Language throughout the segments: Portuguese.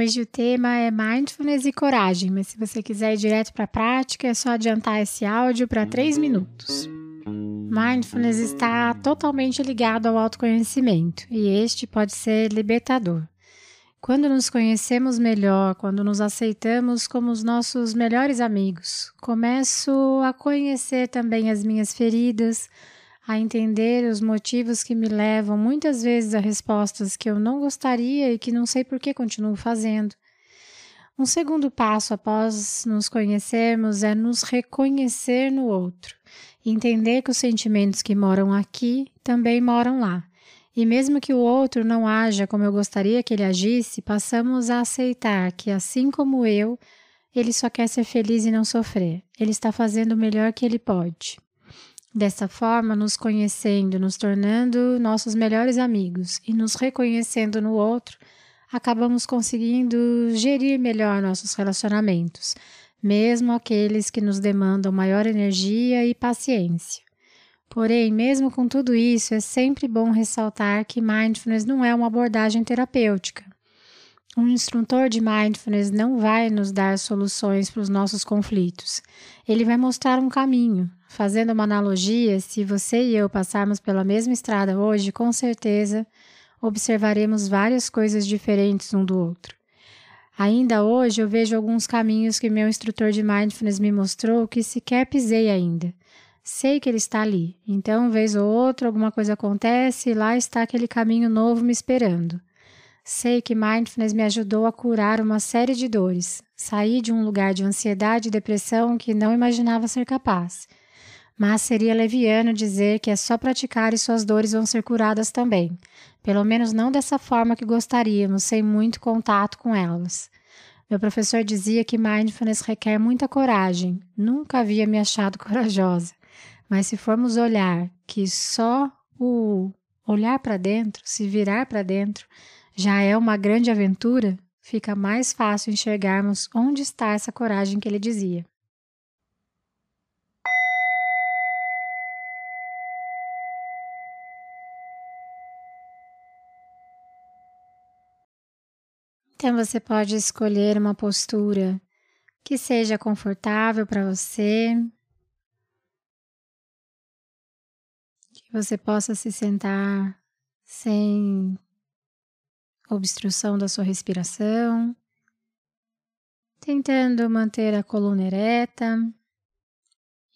Hoje o tema é mindfulness e coragem, mas se você quiser ir direto para a prática, é só adiantar esse áudio para 3 minutos. Mindfulness está totalmente ligado ao autoconhecimento e este pode ser libertador. Quando nos conhecemos melhor, quando nos aceitamos como os nossos melhores amigos, começo a conhecer também as minhas feridas, a entender os motivos que me levam muitas vezes a respostas que eu não gostaria e que não sei por que continuo fazendo. Um segundo passo após nos conhecermos é nos reconhecer no outro, entender que os sentimentos que moram aqui também moram lá. E mesmo que o outro não haja como eu gostaria que ele agisse, passamos a aceitar que, assim como eu, ele só quer ser feliz e não sofrer. Ele está fazendo o melhor que ele pode. Dessa forma, nos conhecendo, nos tornando nossos melhores amigos e nos reconhecendo no outro, acabamos conseguindo gerir melhor nossos relacionamentos, mesmo aqueles que nos demandam maior energia e paciência. Porém, mesmo com tudo isso, é sempre bom ressaltar que mindfulness não é uma abordagem terapêutica. Um instrutor de mindfulness não vai nos dar soluções para os nossos conflitos. Ele vai mostrar um caminho, Fazendo uma analogia, se você e eu passarmos pela mesma estrada hoje, com certeza observaremos várias coisas diferentes um do outro. Ainda hoje eu vejo alguns caminhos que meu instrutor de mindfulness me mostrou que sequer pisei ainda. Sei que ele está ali, então, vez ou outra, alguma coisa acontece e lá está aquele caminho novo me esperando. Sei que mindfulness me ajudou a curar uma série de dores, sair de um lugar de ansiedade e depressão que não imaginava ser capaz mas seria leviano dizer que é só praticar e suas dores vão ser curadas também, pelo menos não dessa forma que gostaríamos, sem muito contato com elas. Meu professor dizia que mindfulness requer muita coragem. Nunca havia me achado corajosa. Mas se formos olhar que só o olhar para dentro, se virar para dentro, já é uma grande aventura, fica mais fácil enxergarmos onde está essa coragem que ele dizia. Então você pode escolher uma postura que seja confortável para você, que você possa se sentar sem obstrução da sua respiração, tentando manter a coluna ereta,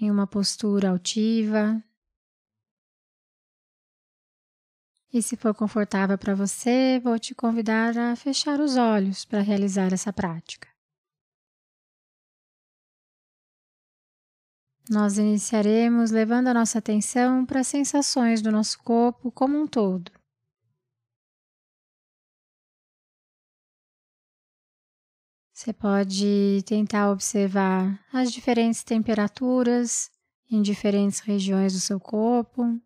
em uma postura altiva, E se for confortável para você, vou te convidar a fechar os olhos para realizar essa prática. Nós iniciaremos levando a nossa atenção para as sensações do nosso corpo como um todo. Você pode tentar observar as diferentes temperaturas em diferentes regiões do seu corpo.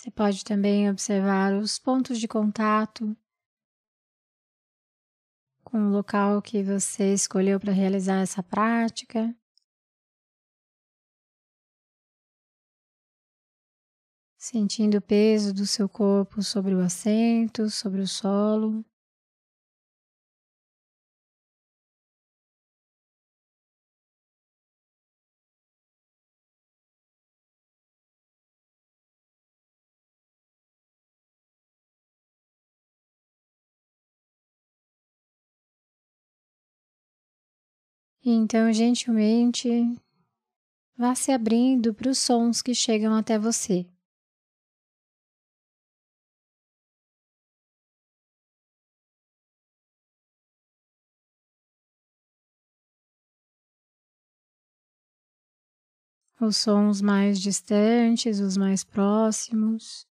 Você pode também observar os pontos de contato com o local que você escolheu para realizar essa prática. Sentindo o peso do seu corpo sobre o assento, sobre o solo. Então, gentilmente, vá se abrindo para os sons que chegam até você. Os sons mais distantes, os mais próximos.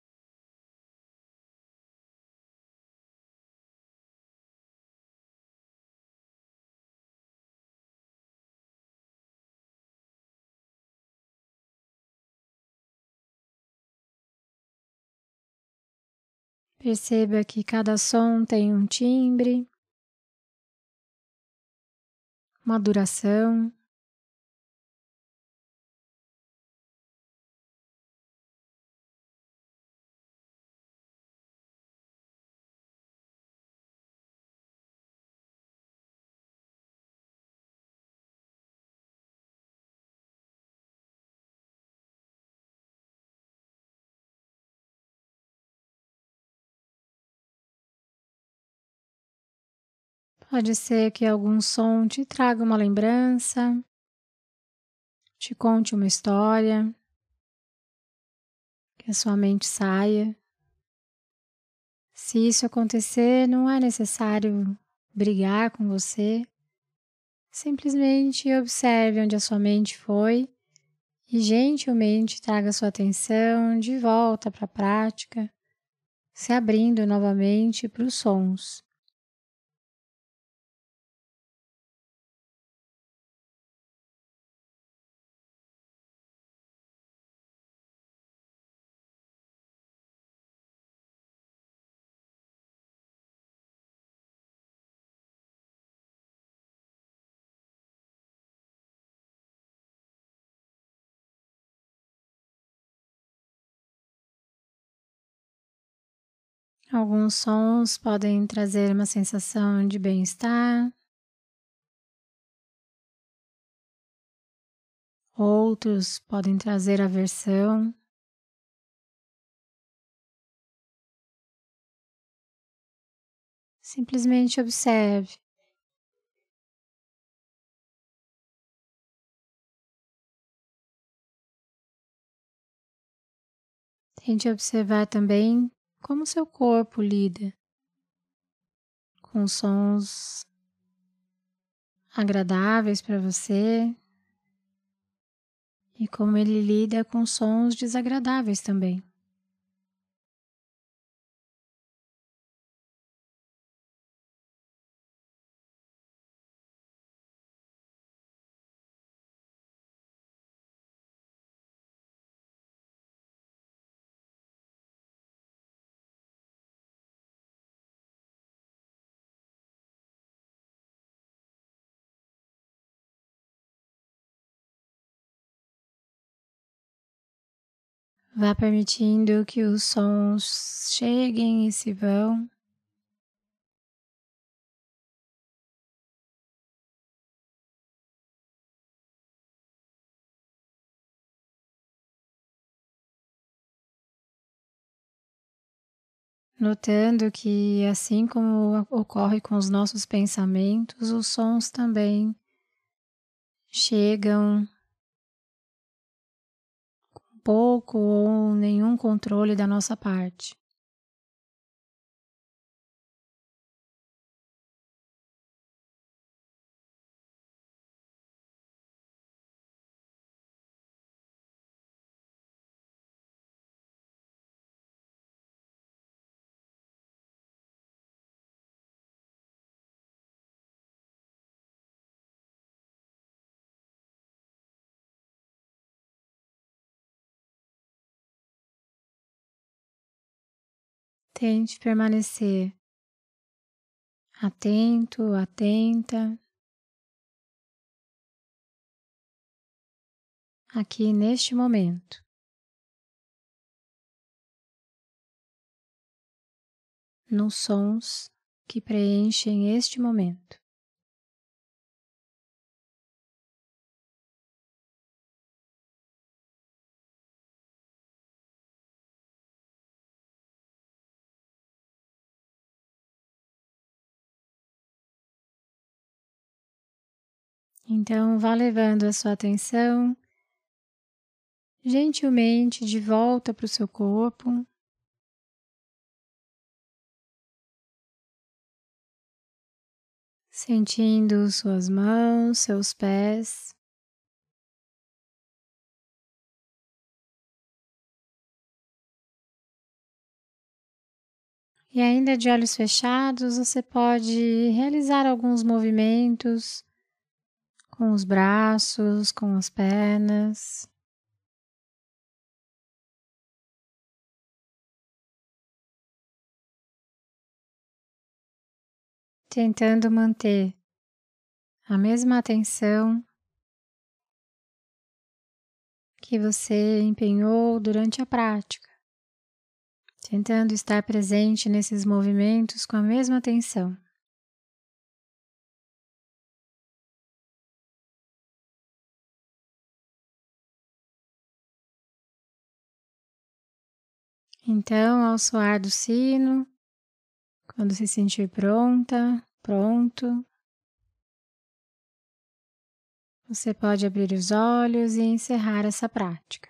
Perceba que cada som tem um timbre, uma duração. Pode ser que algum som te traga uma lembrança, te conte uma história, que a sua mente saia. Se isso acontecer, não é necessário brigar com você. Simplesmente observe onde a sua mente foi e gentilmente traga sua atenção de volta para a prática, se abrindo novamente para os sons. Alguns sons podem trazer uma sensação de bem-estar, outros podem trazer aversão. Simplesmente observe. Tente observar também como seu corpo lida com sons agradáveis para você e como ele lida com sons desagradáveis também. Vá permitindo que os sons cheguem e se vão. Notando que, assim como ocorre com os nossos pensamentos, os sons também chegam pouco ou nenhum controle da nossa parte. Tente permanecer atento, atenta, aqui neste momento. Nos sons que preenchem este momento. Então, vá levando a sua atenção gentilmente de volta para o seu corpo. Sentindo suas mãos, seus pés. E ainda de olhos fechados, você pode realizar alguns movimentos com os braços, com as pernas. Tentando manter a mesma atenção que você empenhou durante a prática tentando estar presente nesses movimentos com a mesma atenção. Então, ao soar do sino, quando se sentir pronta, pronto, você pode abrir os olhos e encerrar essa prática.